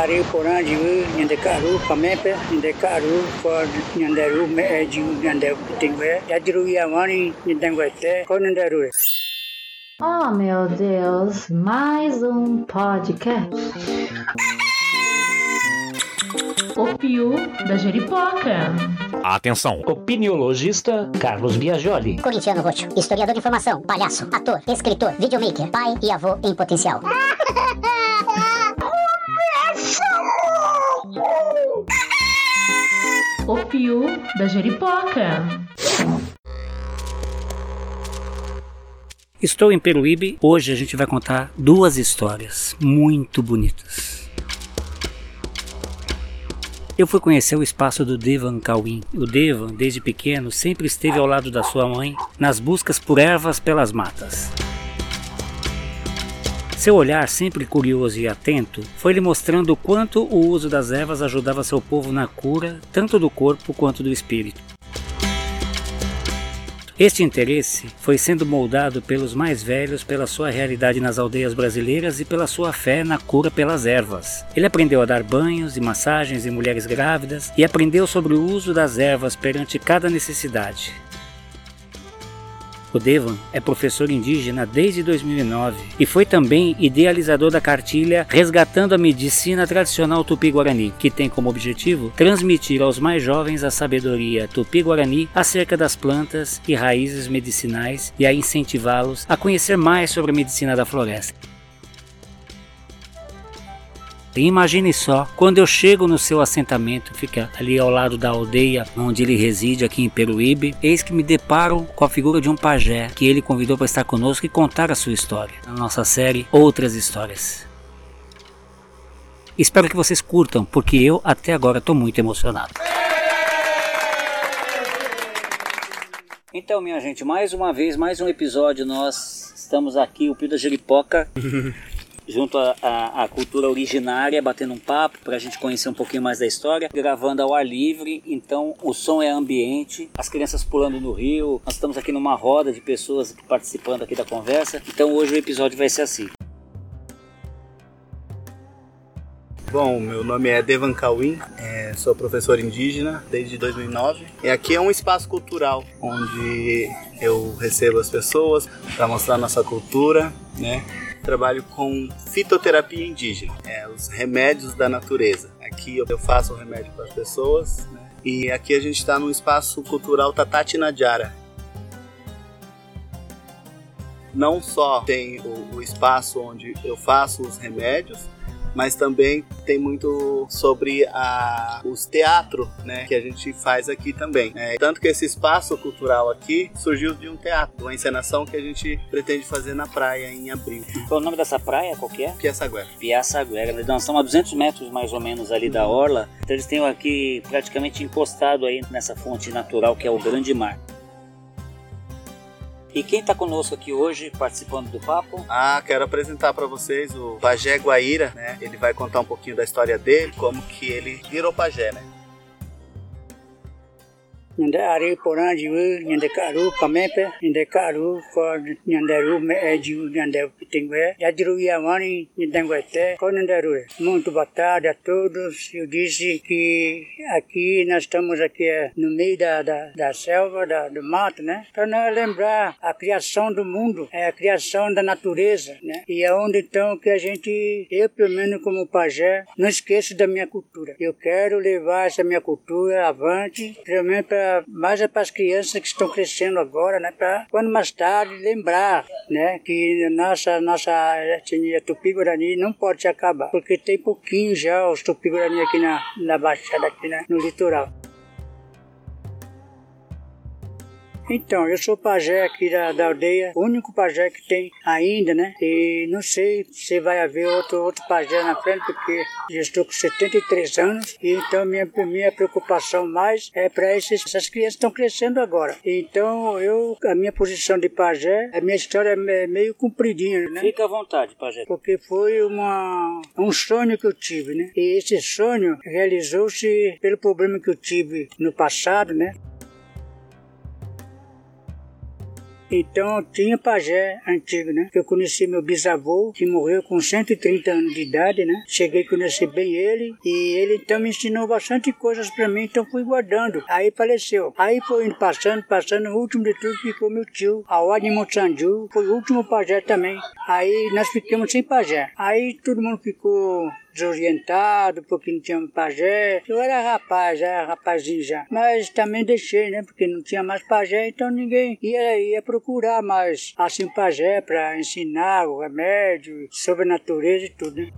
are porã de nyande karu pamepe nyande karu for nyande ru me e de nyande tingwe yadiru yamani nyandangwete ko nyande ru Oh, meu Deus, mais um podcast. O Piu da Jeripoca. Atenção! Opiniologista Carlos Biagioli. Corintiano Roxo, historiador de informação, palhaço, ator, escritor, videomaker, pai e avô em potencial. O Piu da Jeripoca. Estou em Peruíbe. Hoje a gente vai contar duas histórias muito bonitas. Eu fui conhecer o espaço do Devan Cauim. O Devan, desde pequeno, sempre esteve ao lado da sua mãe nas buscas por ervas pelas matas. Seu olhar, sempre curioso e atento, foi lhe mostrando o quanto o uso das ervas ajudava seu povo na cura, tanto do corpo quanto do espírito. Este interesse foi sendo moldado pelos mais velhos pela sua realidade nas aldeias brasileiras e pela sua fé na cura pelas ervas. Ele aprendeu a dar banhos e massagens em mulheres grávidas e aprendeu sobre o uso das ervas perante cada necessidade. O Devan é professor indígena desde 2009 e foi também idealizador da cartilha Resgatando a Medicina Tradicional Tupi-Guarani, que tem como objetivo transmitir aos mais jovens a sabedoria tupi-guarani acerca das plantas e raízes medicinais e a incentivá-los a conhecer mais sobre a medicina da floresta. Imagine só, quando eu chego no seu assentamento, fica ali ao lado da aldeia onde ele reside, aqui em Peruíbe, eis que me deparo com a figura de um pajé que ele convidou para estar conosco e contar a sua história, na nossa série Outras Histórias. Espero que vocês curtam, porque eu até agora estou muito emocionado. Então, minha gente, mais uma vez, mais um episódio, nós estamos aqui, o Pio da Jeripoca, junto à cultura originária, batendo um papo para a gente conhecer um pouquinho mais da história, gravando ao ar livre, então o som é ambiente, as crianças pulando no rio, nós estamos aqui numa roda de pessoas participando aqui da conversa, então hoje o episódio vai ser assim. Bom, meu nome é Devan Cauim, é, sou professor indígena desde 2009 e aqui é um espaço cultural onde eu recebo as pessoas para mostrar nossa cultura, né? Trabalho com fitoterapia indígena, é, os remédios da natureza. Aqui eu faço o remédio para as pessoas né? e aqui a gente está no espaço cultural Tatati Nadjara, não só tem o, o, espaço onde eu faço os remédios, mas também tem muito sobre a, os teatros né, que a gente faz aqui também. É, tanto que esse espaço cultural aqui surgiu de um teatro, uma encenação que a gente pretende fazer na praia em abril. Qual o nome dessa praia? Qual que é? Piaçaguera. Piaçaguera. Nós estamos a 200 metros mais ou menos ali da orla, então eles têm aqui praticamente encostado aí nessa fonte natural que é o Grande Mar. E quem está conosco aqui hoje, participando do papo? Ah, quero apresentar para vocês o Pajé Guaíra, né? Ele vai contar um pouquinho da história dele, como que ele virou pajé, né? Nyande are porã de nyande karu pamepe nyande karu for nyande ru me e de nyande tingwe. Yadiru yamani nyandangwete ko nyande ru muito boa tarde a todos eu disse que aqui nós estamos aqui no meio da, da, da selva da, do mato né para nós lembrar a criação do mundo é a criação da natureza né? E é onde então que a gente eu pelo menos como pajé não esqueço da minha cultura. Eu quero levar essa minha cultura avante realmente para mais é para as crianças que estão crescendo agora, né? Para quando mais tarde lembrar, né? Que nossa nossa etnia Tupi-Guarani não pode acabar, porque tem pouquinho já os Tupi-Guarani aqui na, na Baixada, aqui né? no litoral. Então, eu sou pajé aqui da, da aldeia, o único pajé que tem ainda, né? E não sei se vai haver outro, outro pajé na frente, porque já estou com 73 anos, e então minha, minha preocupação mais é para essas crianças que estão crescendo agora. Então, eu, a minha posição de pajé, a minha história é meio compridinha, né? Fica à vontade, pajé. Porque foi uma, um sonho que eu tive, né? E esse sonho realizou-se pelo problema que eu tive no passado, né? Então tinha pajé antigo, né? Eu conheci meu bisavô, que morreu com 130 anos de idade, né? Cheguei a conhecer bem ele e ele então me ensinou bastante coisas para mim, então fui guardando. Aí faleceu. Aí foi indo passando, passando, o último de tudo ficou meu tio, a Ordem Monsanju, foi o último pajé também. Aí nós ficamos sem pajé. Aí todo mundo ficou desorientado, porque não tinha pajé. Eu era rapaz, era rapazinho já. Mas também deixei, né? Porque não tinha mais pajé, então ninguém ia, ia procurar mais assim pajé para ensinar o remédio sobre a natureza e tudo, né?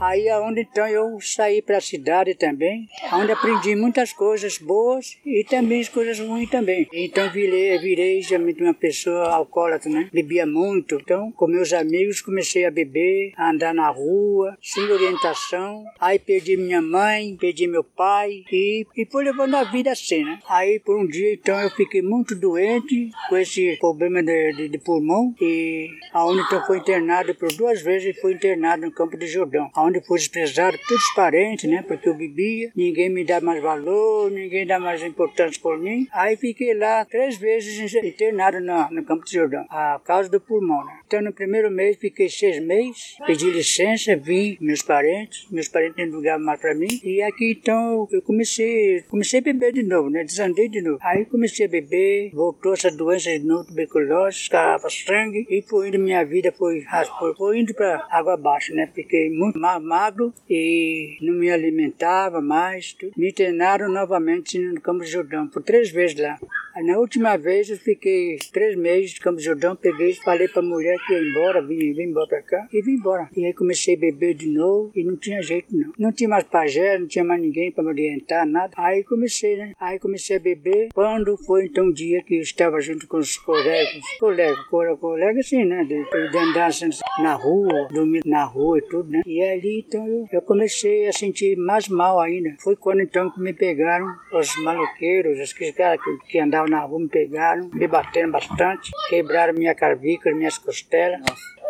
Aí é onde então eu saí para a cidade também, onde aprendi muitas coisas boas e também as coisas ruins também. Então virei, virei uma pessoa alcoólatra, né? Bebia muito. Então, com meus amigos, comecei a beber, a andar na rua, sem orientação. Aí perdi minha mãe, perdi meu pai e, e fui levando a vida assim, né? Aí por um dia então eu fiquei muito doente com esse problema de, de, de pulmão e aonde então foi internado por duas vezes fui internado no Campo de Jordão onde fui desprezado todos os parentes, né? Porque eu bebia, ninguém me dá mais valor, ninguém dá mais importância por mim. Aí fiquei lá três vezes internado no, Campo de Jordão, a causa do pulmão, né? Então no primeiro mês fiquei seis meses, pedi licença, vim meus parentes, meus parentes não ligavam mais para mim. E aqui então eu comecei, comecei a beber de novo, né? Desandei de novo. Aí comecei a beber, voltou essa doença de novo, tuberculose, escava sangue e foi indo minha vida, foi, foi, foi indo para água abaixo, né? Fiquei muito mal magro e não me alimentava mais. Tudo. Me internaram novamente no Campo de Jordão, por três vezes lá. Aí, na última vez eu fiquei três meses no Campo de Jordão, peguei, falei pra mulher que ia embora, vim, vim embora pra cá e vim embora. E aí comecei a beber de novo e não tinha jeito não. Não tinha mais pajé, não tinha mais ninguém para me orientar, nada. Aí comecei, né? Aí comecei a beber. Quando foi então um dia que eu estava junto com os colegas, colegas, colegas, colegas assim, né? De, de andar assim, na rua, dormir na rua e tudo, né? E ali então eu, eu comecei a sentir mais mal ainda. Foi quando então que me pegaram os maloqueiros, os caras que, que andavam na rua me pegaram, me bateram bastante, quebraram minha carvícola, minhas costelas.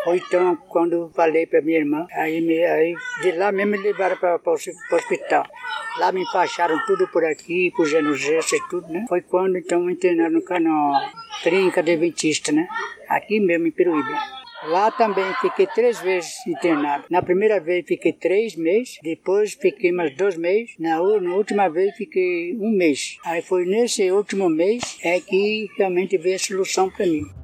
Foi então quando falei para minha irmã, aí, me, aí de lá mesmo me levaram para o hospital. Lá me enfaixaram tudo por aqui, puseram gesso e tudo, né? Foi quando então me internaram no canal Trinca Adventista, né? Aqui mesmo em Peruíbe. Lá também fiquei três vezes internado. Na primeira vez fiquei três meses, depois fiquei mais dois meses, na, na última vez fiquei um mês. Aí foi nesse último mês é que realmente veio a solução para mim.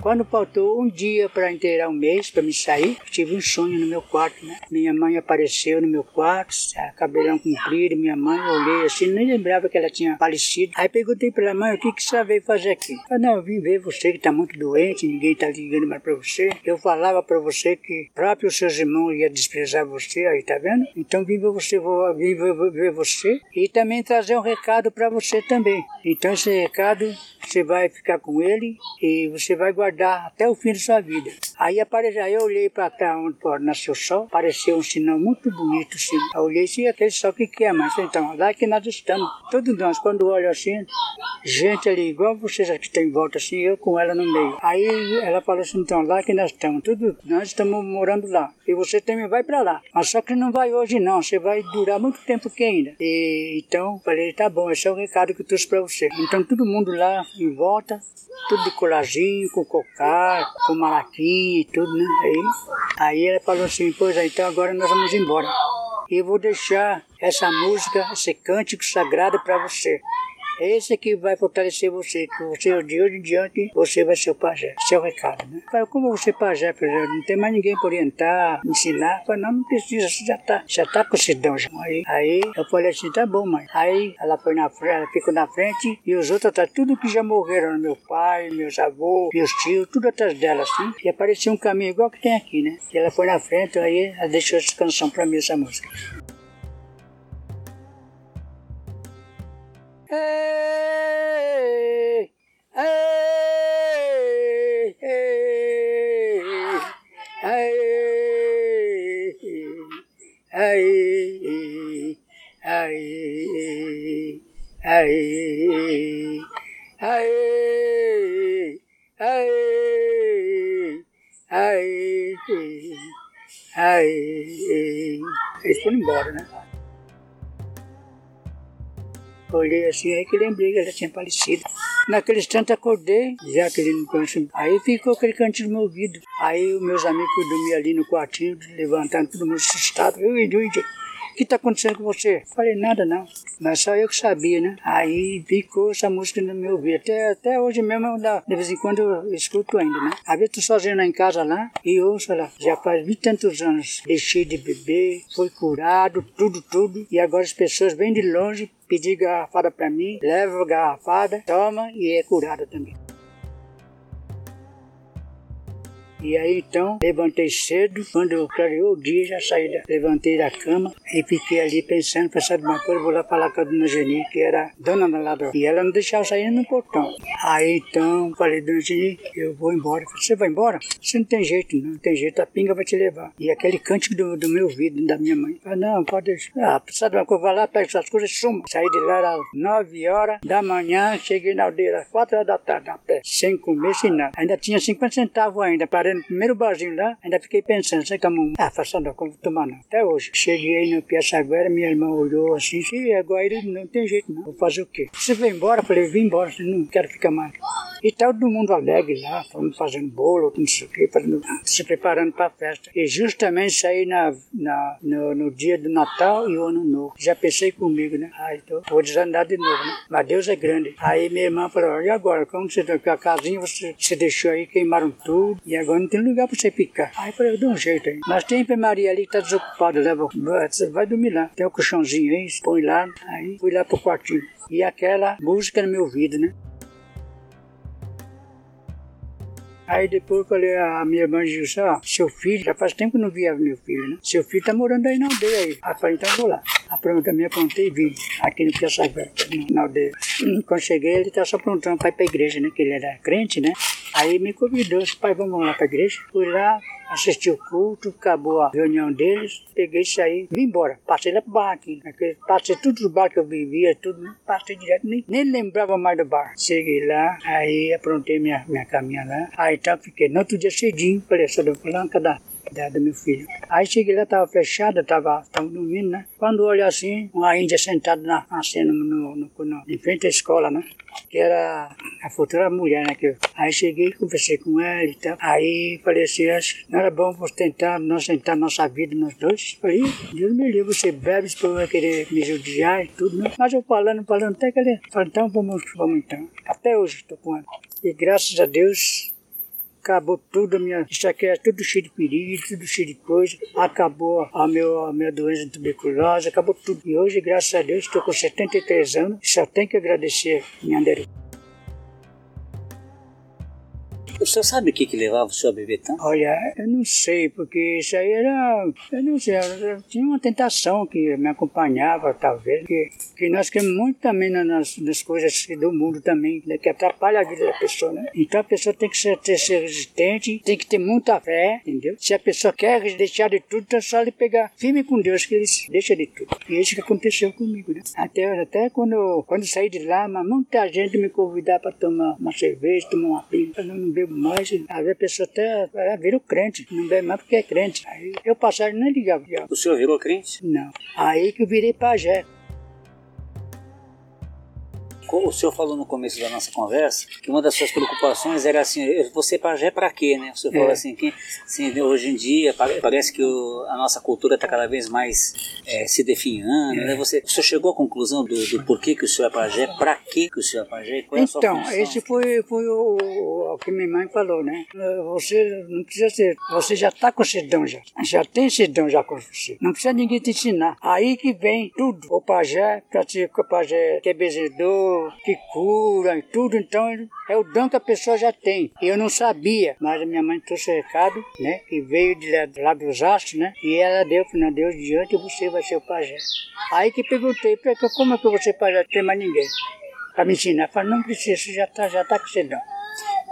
Quando faltou um dia para inteirar um mês para me sair, tive um sonho no meu quarto, né? Minha mãe apareceu no meu quarto, cabelão comprido, minha mãe, eu olhei assim, nem lembrava que ela tinha falecido. Aí perguntei para ela, mãe, o que, que você veio fazer aqui? Ela, não, eu vim ver você que está muito doente, ninguém está ligando mais para você. Eu falava para você que próprios seus irmãos iam desprezar você, aí tá vendo? Então vim ver você, vou, vim ver você e também trazer um recado para você também. Então esse recado você vai ficar com ele e você vai guardar até o fim da sua vida. Aí apareceu, aí eu olhei para cá onde nasceu o sol, apareceu um sinal muito bonito, assim. Eu olhei assim, aquele sol que que é, mas então, lá que nós estamos. Todos nós, quando olho assim, gente ali, igual vocês aqui tem em volta, assim, eu com ela no meio. Aí ela falou assim, então, lá que nós estamos, tudo, nós estamos morando lá. E você também vai para lá. Mas só que não vai hoje não, você vai durar muito tempo aqui ainda. E então, falei, tá bom, esse é o recado que eu trouxe para você. Então todo mundo lá em volta, tudo de colarzinho, com cocar, com malaquinha e tudo, né? Aí, aí ela falou assim, pois aí, então agora nós vamos embora. E eu vou deixar essa música, esse cântico sagrado para você. Esse que vai fortalecer você, que você de hoje em diante você vai ser o pajé. Seu recado, né? Falei, como você pajé, exemplo, não tem mais ninguém para orientar, ensinar. Falei, não, não precisa, você já tá, já tá com cidão já. Aí, aí eu falei assim, tá bom, mãe. Aí ela foi na frente, ela ficou na frente e os outros tá tudo que já morreram, meu pai, meus avôs, meus tios, tudo atrás dela, assim. E apareceu um caminho igual que tem aqui, né? E ela foi na frente, aí ela deixou essa canção para mim, essa música. Hey, hey, hey, hey, hey, hey, hey, hey, hey, hey, Eles foram embora, né? Olhei assim, aí que lembrei que ela tinha falecido. Naquele instante acordei, já aquele canto. Aí ficou aquele cantinho no meu ouvido. Aí os meus amigos que dormiam ali no quartinho, levantando, todo mundo assustado. Eu, eu, o que está acontecendo com você? Falei, nada não. Mas só eu que sabia, né? Aí ficou essa música no meu ouvido. Até, até hoje mesmo, eu, de vez em quando eu escuto ainda, né? Às vezes tô sozinho lá em casa lá e ouço lá. Já faz vinte tantos anos. Deixei de beber, fui curado, tudo, tudo. E agora as pessoas vêm de longe pedir garrafada para mim, levo a garrafada, toma e é curado também. E aí então levantei cedo, quando clareou o dia, já saí, da, levantei da cama e fiquei ali pensando, pensando uma coisa, vou lá falar com a dona Geni, que era dona da ladrão. E ela não deixava sair no portão. Aí então falei, dona Geni, eu vou embora. Você vai embora? Você não tem jeito, não, tem jeito, a pinga vai te levar. E aquele cântico do, do meu ouvido, da minha mãe. Falei, não, pode deixar. Ah, de uma coisa, vai lá, pega suas coisas, suma. Saí de lá às 9 horas da manhã, cheguei na aldeia às 4 horas da tarde, a pé, sem comer, sem nada. Ainda tinha 50 centavos ainda, no primeiro barzinho lá, ainda fiquei pensando, sei como, ah, façando, como tomar não. Até hoje. Cheguei no Piaçaguera, minha irmã olhou assim, e agora ele não tem jeito não, vou fazer o quê? Você vai embora? Falei, vim embora, não quero ficar mais. E tá todo mundo alegre lá, fomos fazendo bolo, não sei o quê, fazendo, se preparando para a festa. E justamente saí na, na, no, no, dia do Natal e o Ano Novo. Já pensei comigo, né? Ah, então vou desandar de novo, né? Mas Deus é grande. Aí minha irmã falou, e agora? Como você tá a casinha, você, você deixou aí, queimaram tudo, e agora não tem lugar para você ficar. Aí eu falei, eu dou um jeito aí. Mas tem enfermaria ali que tá desocupada, leva, vai dormir lá. Tem o um colchãozinho aí, põe lá, aí fui lá pro quartinho. E aquela música no meu ouvido, né? Aí depois eu falei, a minha irmã disse, ó, seu filho, já faz tempo que não via meu filho, né? Seu filho tá morando aí na aldeia aí. Aí falei, então vou lá. A pronto, também apontei e vim, aqui no Piaçaguera, na aldeia. Quando cheguei, ele tá só aprontando para ir pra igreja, né? Que ele era crente, né? Aí me convidou, disse, pai, vamos lá pra igreja. Fui lá, assisti o culto, acabou a reunião deles, peguei e saí, vim embora. Passei lá pro barraquinho, aquele, passei todos os bares que eu vivia, tudo, né? passei direto, nem, nem lembrava mais do bar. Cheguei lá, aí aprontei minha, minha caminha lá, aí então fiquei. No outro dia cedinho, falei, sou do fulano, cadê? Da, do meu filho. Aí cheguei lá, tava fechada, tava, tava dormindo, né? Quando olho assim, uma índia sentada na, assim, no, no, no, no, em frente à escola, né? Que era a futura mulher, né? Que aí cheguei, conversei com ela e tal. Aí falei assim, acho não era bom você tentar nós tentar nossa vida nós dois. Falei, Deus me livre, você bebe, depois vai querer me judiar e tudo, né? Mas eu falando, falando, até que ele falou, então vamos, vamos então. Até hoje estou com ela. E graças a Deus, acabou tudo, a minha, é tudo cheio de perigo, tudo cheio de coisa. Acabou a, meu, a minha doença de tuberculose, acabou tudo. E hoje, graças a Deus, estou com 73 anos só tenho que agradecer minha Anderê. O senhor sabe o que, que levava o senhor a beber tanto? Olha, eu não sei, porque isso aí era. Eu não sei, eu tinha uma tentação que me acompanhava, talvez, que, que nós queremos muito também nas, nas coisas do mundo também, né, que atrapalha a vida da pessoa, né? Então a pessoa tem que ser, ter, ser resistente, tem que ter muita fé, entendeu? Se a pessoa quer deixar de tudo, então é só ele pegar firme com Deus, que ele deixa de tudo. E é isso que aconteceu comigo, né? Até, até quando, quando saí de lá, mas muita gente me convidava para tomar uma cerveja, tomar uma pinga, eu não bebo mais, às vezes a pessoa até é, vira o crente, não bebe mais porque é crente. Aí eu passagem nem ligava. O senhor virou crente? Não. Aí que eu virei pajé. O senhor falou no começo da nossa conversa que uma das suas preocupações era assim, você pajé para quê, né? O senhor falou É. assim que assim, hoje em dia pare- parece que o- a nossa cultura está cada vez mais é, se definhando, né? Você, o senhor chegou à conclusão do, do porquê que o senhor é pajé, para que que o senhor é pajé, qual é a sua Então, função? esse foi, foi o, o- que minha mãe falou, né? Você não precisa ser, você já está com sedão já. Já tem sedão já com você. Não precisa ninguém te ensinar. Aí que vem tudo. O pajé, pra ser o pajé que é que cura e tudo, então é o dom que a pessoa já tem. E eu não sabia, mas a minha mãe trouxe recado, né? Que veio de lá, lá dos astros, né? E ela deu, falou, Deus diante você vai ser o pajé. Aí que perguntei, "Pra que- como é que ser pajé? Não tem mais ninguém para me ensinar. Eu falei, não precisa, você já está já tá com sedão.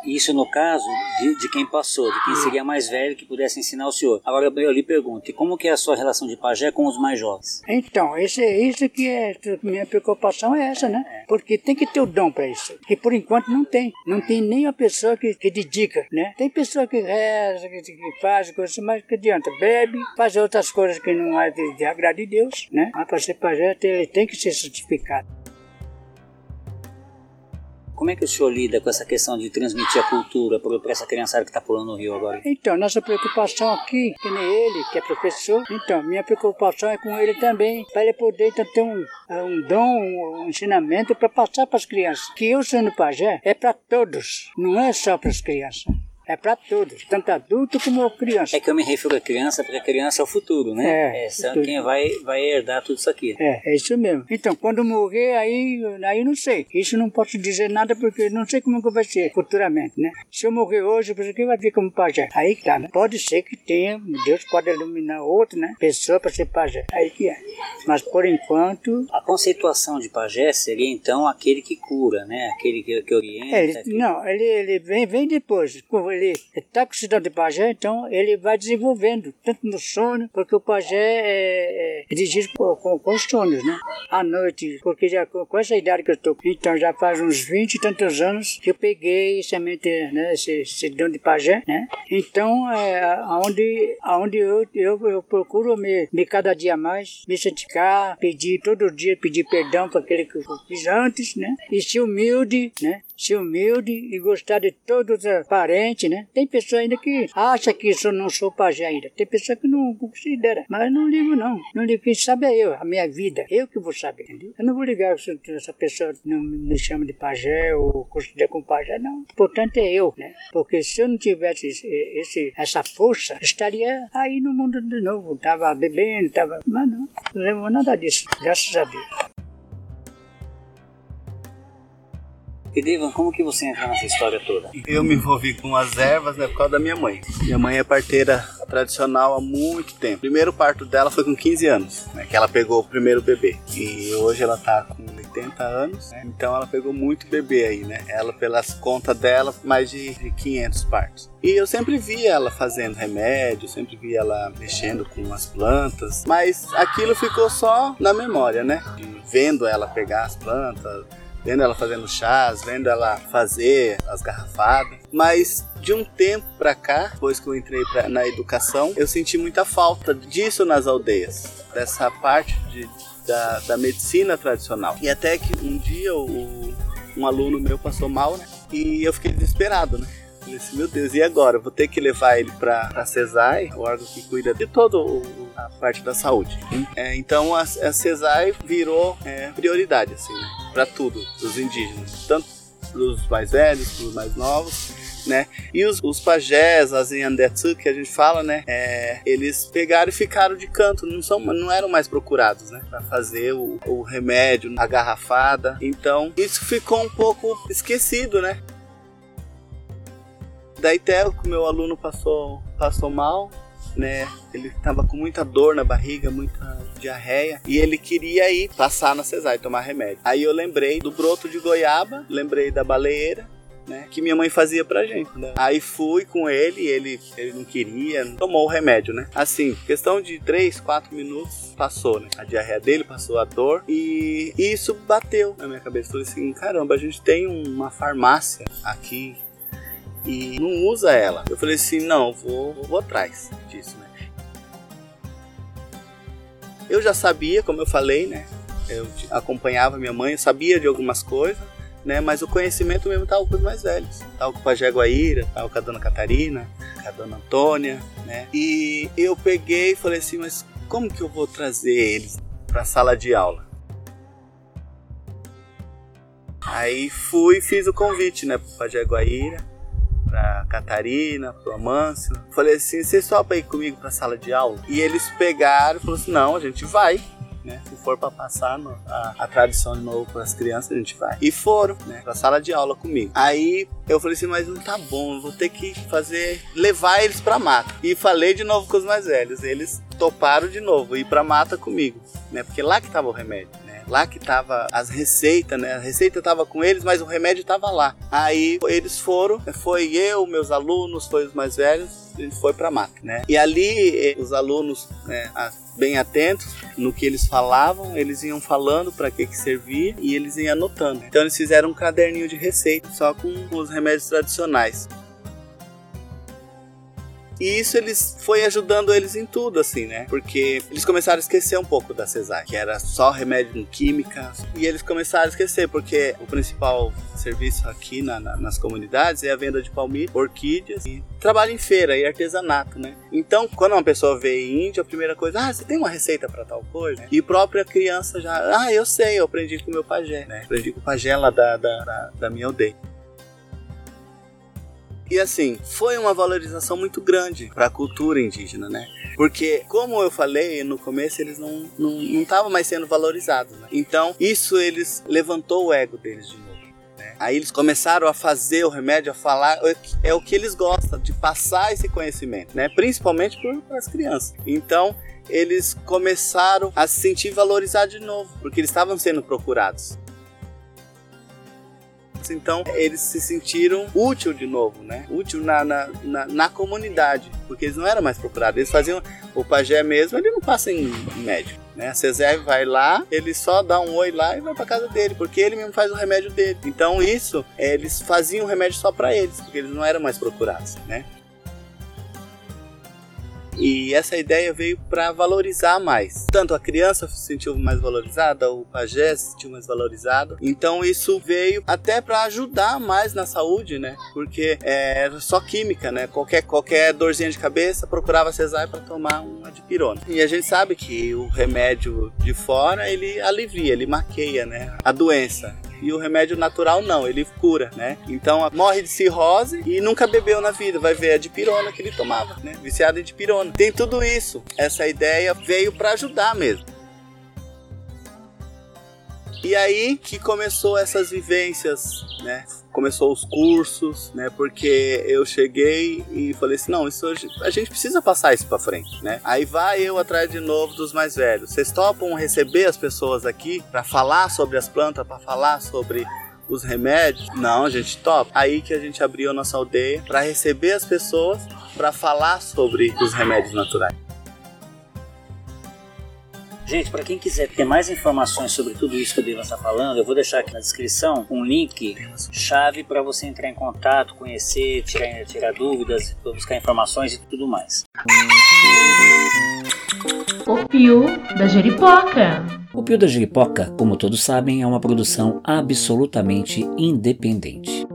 Isso no caso de, de quem passou, de quem seria mais velho que pudesse ensinar o senhor. Agora eu lhe pergunto, como que é a sua relação de pajé com os mais jovens? Então, esse, isso que é, minha preocupação é essa, né? Porque tem que ter o dom para isso. Que por enquanto não tem. Não tem nem a pessoa que, que dedica, né? Tem pessoa que reza, que, que faz coisas, mas que adianta? Bebe, faz outras coisas que não é de, de agrado de Deus, né? Mas para ser pajé, ele tem que ser certificado. Como é que o senhor lida com essa questão de transmitir a cultura para essa criançada que está pulando o rio agora? Então, nossa preocupação aqui, que nem ele, que é professor, então, minha preocupação é com ele também, para ele poder então, ter um, um dom, um ensinamento para passar para as crianças. Que eu sendo pajé é para todos, não é só para as crianças. É para todos, tanto adulto como criança. É que eu me refiro à criança, porque a criança é o futuro, né? É, é futuro. quem vai, vai herdar tudo isso aqui. É, é isso mesmo. Então, quando morrer, aí, aí não sei. Isso não posso dizer nada porque não sei como que vai ser futuramente, né? Se eu morrer hoje, por que vai vir como pajé? Aí que tá, né? Pode ser que tenha, Deus pode iluminar outro, né? Pessoa para ser pajé. Aí que é. Mas por enquanto, A conceituação de pajé seria então aquele que cura, né? Aquele que, que orienta. É, ele, que- não, ele, ele vem, vem depois. Ele está com o cidadão de pajé, então ele vai desenvolvendo, tanto no sono, porque o pajé é, é dirigido com, com, com os sonhos, né? À noite, porque já com, com essa idade que eu estou, então já faz uns 20 e tantos anos que eu peguei semente, né, esse cidadão de pajé, né? Então, é, aonde, aonde eu, eu, eu procuro me, me cada dia mais me santificar, pedir todo dia, pedir perdão para aquele que eu fiz antes, né? E ser humilde, né? Ser humilde e gostar de todos os parentes, né? Tem pessoa ainda que acha que eu não sou pajé ainda. Tem pessoa que não considera. Mas não ligo, não. Não ligo. Quem sabe é eu, a minha vida. Eu que vou saber, entendeu? Eu não vou ligar se essa pessoa não me chama de pajé ou considera como pajé, não. O importante é eu, né? Porque se eu não tivesse esse, esse- essa força, estaria aí no mundo de novo. Tava bebendo, tava... Mas não, não lembro nada disso. Graças a Deus. E Devan, como que você entra nessa história toda? Eu me envolvi com as ervas né, por causa da minha mãe. Minha mãe é parteira tradicional há muito tempo. O primeiro parto dela foi com 15 anos, né, que ela pegou o primeiro bebê. E hoje ela tá com 80 anos, né, então ela pegou muito bebê aí, né? Ela, pelas contas dela, mais de de 500 partos. E eu sempre vi ela fazendo remédio, sempre vi ela mexendo com as plantas, mas aquilo ficou só na memória, né? De vendo ela pegar as plantas, vendo ela fazendo chás, vendo ela fazer as garrafadas. Mas de um tempo pra cá, depois que eu entrei pra- na educação, eu senti muita falta disso nas aldeias, dessa parte de- da, da medicina tradicional. E até que um dia o- um aluno meu passou mal, né? E eu fiquei desesperado, né? Falei assim, meu Deus, e agora? Vou ter que levar ele pra, pra CESAI, o órgão que cuida de toda a parte da saúde. É, então a, a CESAI virou é, prioridade, assim, né? Pra tudo, dos indígenas. Tanto pros mais velhos, pros mais novos, né? E os, os pajés, as Yandetsu, que a gente fala, né? É, eles pegaram e ficaram de canto, não, são, não eram mais procurados, né? Pra fazer o, o remédio, a garrafada. Então, isso ficou um pouco esquecido, né? Daí até o meu aluno passou, passou mal, né? Ele tava com muita dor na barriga, muita diarreia. E ele queria ir passar na cesárea, tomar remédio. Aí eu lembrei do broto de goiaba, lembrei da baleeira, né? Que minha mãe fazia pra gente. né? Aí fui com ele, ele, ele não queria, tomou o remédio, né? Assim, questão de 3, 4 minutos, passou, né? A diarreia dele, passou a dor. E isso bateu na minha cabeça. Falei assim, caramba, a gente tem uma farmácia aqui e não usa ela. Eu falei assim, não, vou, vou atrás disso, né? Eu já sabia, como eu falei, né? Eu acompanhava minha mãe, eu sabia de algumas coisas, né? Mas o conhecimento mesmo estava com os mais velhos. Tava com a Jaguaíra, tava com a dona Catarina, com a dona Antônia, né? E eu peguei e falei assim, mas como que eu vou trazer eles para a sala de aula? Aí fui e fiz o convite, né, para Jaguaíra, pra Catarina, pro Amâncio. Falei assim, vocês topam ir comigo pra sala de aula? E eles pegaram e falaram assim, não, a gente vai. Né? Se for para passar no- a, a tradição de novo para as crianças, a gente vai. E foram, né? Pra sala de aula comigo. Aí eu falei assim, mas não tá bom, vou ter que fazer, levar eles pra mata. E falei de novo com os mais velhos. Eles toparam de novo ir pra mata comigo, né? Porque lá que tava o remédio, né? Lá que tava as receitas, né? A receita tava com eles, mas o remédio tava lá. Aí eles foram, foi eu, meus alunos, foi os mais velhos, a foi pra mata, né? E ali eh, os alunos, né, bem atentos no que eles falavam, eles iam falando para que que servia e eles iam anotando. Então eles fizeram um caderninho de receita só com os remédios tradicionais. E isso eles foi ajudando eles em tudo, assim, né? Porque eles começaram a esquecer um pouco da cesárea, que era só remédio com química. E eles começaram a esquecer, porque o principal serviço aqui na, na, nas comunidades é a venda de palmito, orquídeas e trabalho em feira e artesanato, né? Então, quando uma pessoa vê Índia, a primeira coisa, ah, você tem uma receita para tal coisa? E própria criança já, ah, eu sei, eu aprendi com meu pajé, né? Aprendi com o pajé lá da, da, da, da minha aldeia. E assim, foi uma valorização muito grande para a cultura indígena, né? Porque, como eu falei no começo, eles não estavam não, não mais sendo valorizados. Né? Então, isso eles levantou o ego deles de novo. Né? Aí eles começaram a fazer o remédio, a falar, é o que eles gostam, de passar esse conhecimento, né? Principalmente para as crianças. Então, eles começaram a se sentir valorizados de novo, porque eles estavam sendo procurados. Então eles se sentiram útil de novo, né? Útil na, na, na, na, comunidade, porque eles não eram mais procurados. Eles faziam o pajé mesmo, ele não passa em médico. Né? A Cesare vai lá, ele só dá um oi lá e vai para casa dele, porque ele mesmo faz o remédio dele. Então isso, é, eles faziam o remédio só para eles, porque eles não eram mais procurados, né? E essa ideia veio para valorizar mais. Tanto a criança se sentiu mais valorizada, o pajé se sentiu mais valorizado. Então isso veio até para ajudar mais na saúde, né? Porque é, era só química, né? Qualquer, qualquer dorzinha de cabeça procurava cesárea para tomar uma dipirona. E a gente sabe que o remédio de fora ele alivia, ele maqueia, né? A doença e o remédio natural não, ele cura, né? Então morre de cirrose e nunca bebeu na vida, vai ver a dipirona que ele tomava, né? Viciado em dipirona. Tem tudo isso. Essa ideia veio para ajudar mesmo. E aí que começou essas vivências, né? Começou os cursos, né? Porque eu cheguei e falei assim, não, isso a gente precisa passar isso para frente, né? Aí vai eu atrás de novo dos mais velhos. Vocês topam receber as pessoas aqui para falar sobre as plantas, para falar sobre os remédios? Não, a gente topa. Aí que a gente abriu a nossa aldeia para receber as pessoas, para falar sobre os remédios naturais. Gente, para quem quiser ter mais informações sobre tudo isso que o Devan está falando, eu vou deixar aqui na descrição um link chave para você entrar em contato, conhecer, tirar, tirar dúvidas, buscar informações e tudo mais. O Pio da Jeripoca. O Pio da Jeripoca, como todos sabem, é uma produção absolutamente independente.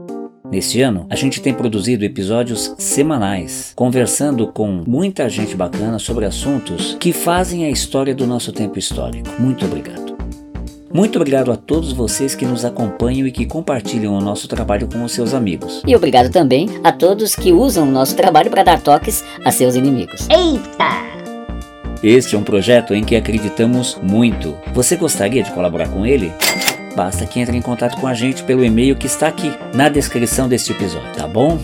Neste ano, a gente tem produzido episódios semanais, conversando com muita gente bacana sobre assuntos que fazem a história do nosso tempo histórico. Muito obrigado. Muito obrigado a todos vocês que nos acompanham e que compartilham o nosso trabalho com os seus amigos. E obrigado também a todos que usam o nosso trabalho para dar toques a seus inimigos. Eita! Este é um projeto em que acreditamos muito. Você gostaria de colaborar com ele? Basta que entre em contato com a gente pelo e-mail que está aqui na descrição deste episódio, tá bom?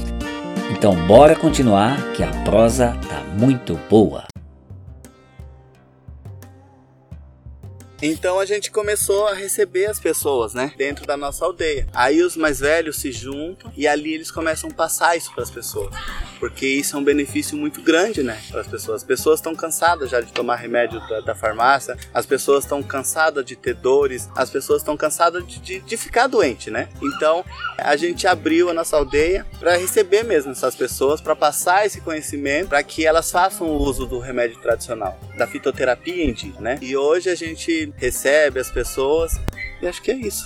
Então bora continuar que a prosa tá muito boa. Então a gente começou a receber as pessoas, né, dentro da nossa aldeia. Aí os mais velhos se juntam e ali eles começam a passar isso para as pessoas, porque isso é um benefício muito grande, né, para as pessoas. As pessoas estão cansadas já de tomar remédio da, da farmácia, as pessoas estão cansadas de ter dores, as pessoas estão cansadas de, de, de, ficar doente, né. Então a gente abriu a nossa aldeia para receber mesmo essas pessoas, para passar esse conhecimento, para que elas façam o uso do remédio tradicional, da fitoterapia em dia, né. E hoje a gente recebe as pessoas. E acho que é isso.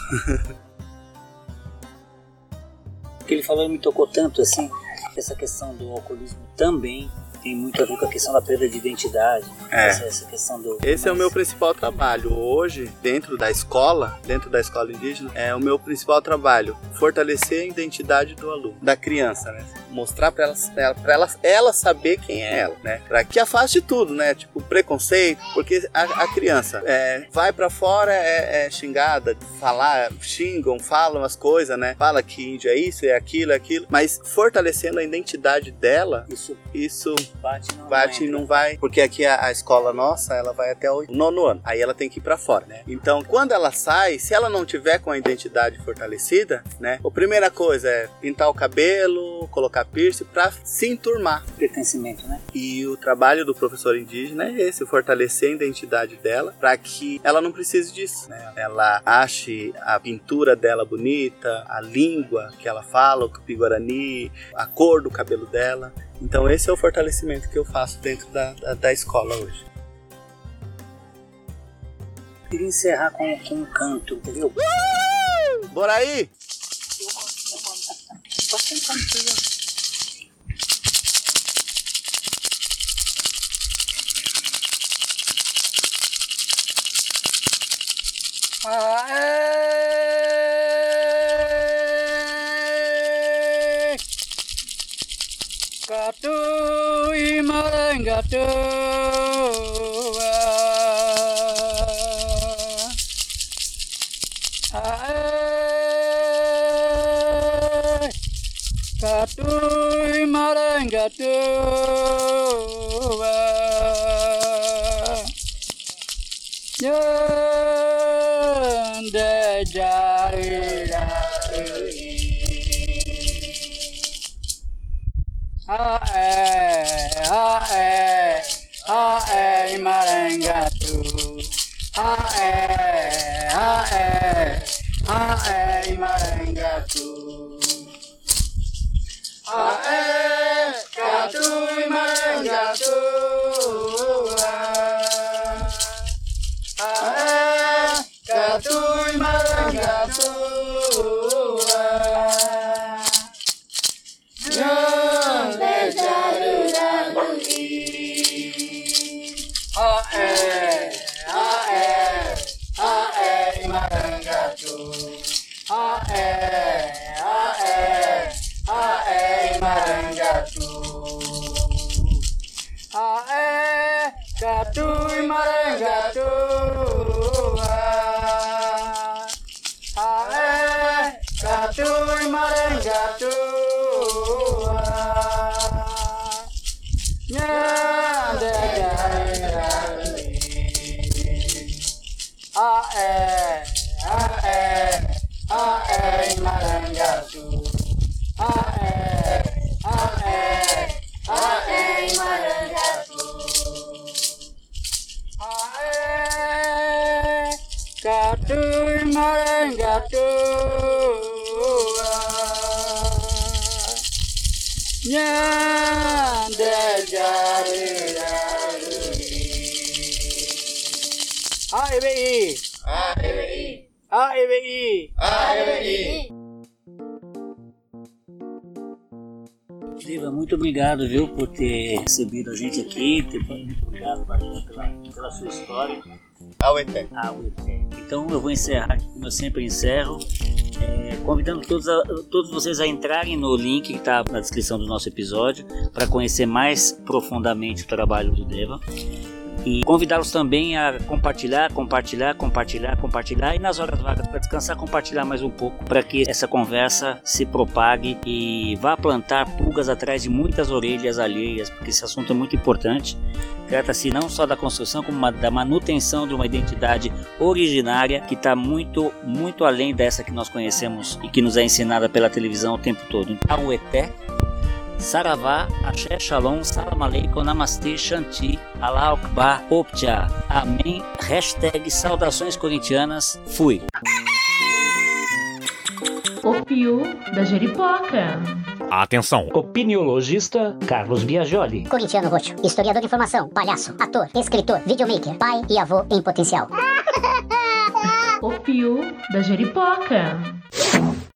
o que ele falou me tocou tanto assim, essa questão do alcoolismo também tem muito a ver com a questão da perda de identidade. É. Essa, essa questão do. Esse é o meu principal trabalho. Hoje, dentro da escola, dentro da escola indígena, é o meu principal trabalho. Fortalecer a identidade do aluno, da criança, né? Mostrar para ela, pra ela, ela saber quem é ela, né? Para que afaste tudo, né? Tipo, preconceito, porque a, a criança é, vai para fora, é, é, xingada, falar, xingam, falam as coisas, né? Fala que índio é isso, é aquilo, é aquilo, mas fortalecendo a identidade dela, isso, isso bate, não, bate não vai. Porque aqui a, a, escola nossa, ela vai até o nono ano. Aí ela tem que ir para fora, né? Então, quando ela sai, se ela não tiver com a identidade fortalecida, né? A primeira coisa é pintar o cabelo, colocar colocar piercing para se enturmar. Pertencimento, né? E o trabalho do professor indígena é esse, fortalecer a identidade dela para que ela não precise disso, né? Ela ache a pintura dela bonita, a língua que ela fala, o tupi-guarani, a cor do cabelo dela. Então esse é o fortalecimento que eu faço dentro da, da, da escola hoje. Eu queria encerrar com, com um canto, entendeu? Bora aí! Aê! Marangatu, Marangatu. Katu, Marangatu. Ae, ae, ae, marangatu. Ae, ae, ae, marangatu. Obrigado, viu, por ter recebido a gente aqui, ter, obrigado pela, pela sua história. Aueté. Ah, o ET. Então eu vou encerrar aqui como eu sempre encerro, é, convidando todos, a- todos vocês a entrarem no link que está na descrição do nosso episódio para conhecer mais profundamente o trabalho do Deva. E convidá-los também a compartilhar, compartilhar, compartilhar, compartilhar e nas horas vagas para descansar, compartilhar mais um pouco para que essa conversa se propague e vá plantar pulgas atrás de muitas orelhas alheias, porque esse assunto é muito importante. Trata-se não só da construção, como da manutenção de uma identidade originária que está muito, muito além dessa que nós conhecemos e que nos é ensinada pela televisão o tempo todo. Então, o Eté, Saravá, Axé, Shalom, Salam Aleikum, Namastê, Shanti, Allah Akbar, Optia, Amém, hashtag saudações corintianas, fui. O Pio da Jeripoca. Atenção! Opiniologista Carlos Biagioli. Corintiano roxo, historiador de informação, palhaço, ator, escritor, videomaker, pai e avô em potencial. O Pio da Jeripoca.